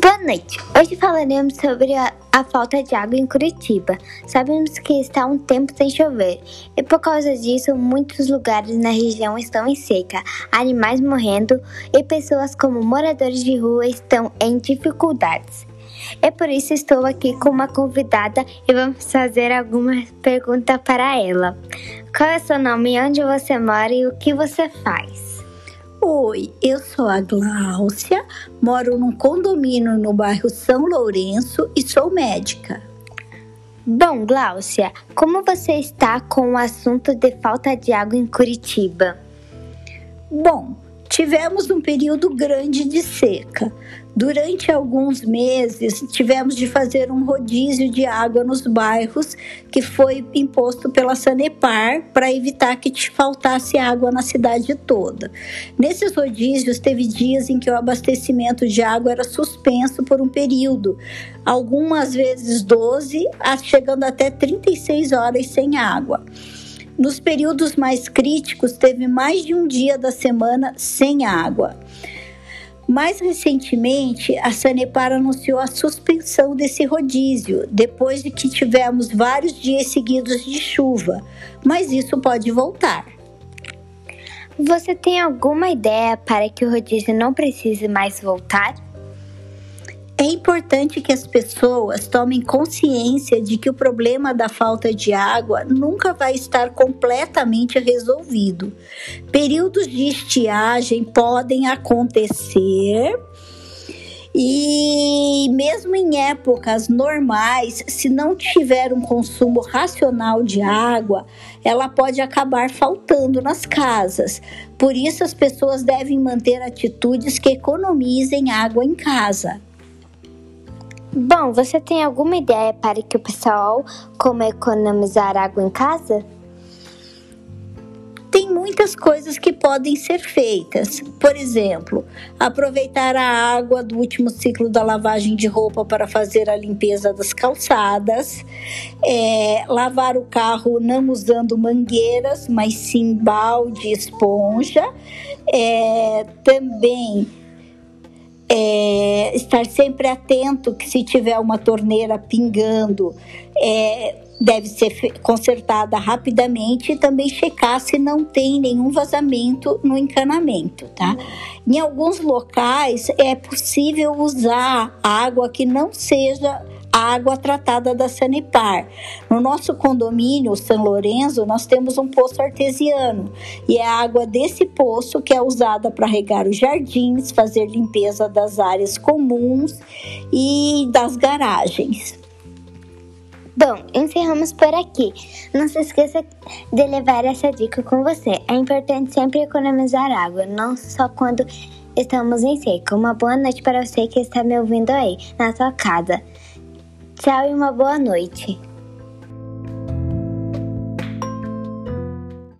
Boa noite! Hoje falaremos sobre a, a, falta de água em Curitiba. Sabemos que está um tempo sem chover e por causa disso muitos lugares na região estão em seca, animais morrendo e pessoas como moradores de rua estão em dificuldades. É por isso estou aqui com uma convidada e vamos fazer algumas perguntas para ela. Qual é seu nome, onde você mora e o que você faz? Oi, eu sou a Gláucia, moro num condomínio no bairro São Lourenço e sou médica. Bom, Gláucia, como você está com o assunto de falta de água em Curitiba? Bom, tivemos um período grande de seca. Durante alguns meses, tivemos de fazer um rodízio de água nos bairros que foi imposto pela Sanepar para evitar que te faltasse água na cidade toda. Nesses rodízios, teve dias em que o abastecimento de água era suspenso por um período, algumas vezes 12, chegando até 36 horas sem água. Nos períodos mais críticos, teve mais de um dia da semana sem água. Mais recentemente, a Sanepar anunciou a suspensão desse rodízio, depois de que tivemos vários dias seguidos de chuva, mas isso pode voltar. Você tem alguma ideia para que o rodízio não precise mais voltar? É importante que as pessoas tomem consciência de que o problema da falta de água nunca vai estar completamente resolvido. Períodos de estiagem podem acontecer. E mesmo em épocas normais, se não tiver um consumo racional de água, ela pode acabar faltando nas casas. Por isso, as pessoas devem manter atitudes que economizem água em casa. Bom, você tem alguma ideia para que o pessoal como economizar água em casa? Tem muitas coisas que podem ser feitas. Por exemplo, aproveitar a água do último ciclo da lavagem de roupa para fazer a limpeza das calçadas, é, lavar o carro não usando mangueiras, mas sim balde, esponja. É, também é, estar sempre atento que se tiver uma torneira pingando, é, deve ser consertada rapidamente e também checar se não tem nenhum vazamento no encanamento, tá? Em alguns locais é possível usar água que não seja água tratada da Sanepar. No nosso condomínio, São Lourenço, nós temos um poço artesiano e é a água desse poço que é usada para regar os jardins, fazer limpeza das áreas comuns e das garagens. Bom, encerramos por aqui. Não se esqueça de levar essa dica com você. É importante sempre economizar água, não só quando estamos em seca. Uma boa noite para você que está me ouvindo aí, na sua casa. Tchau e uma boa noite.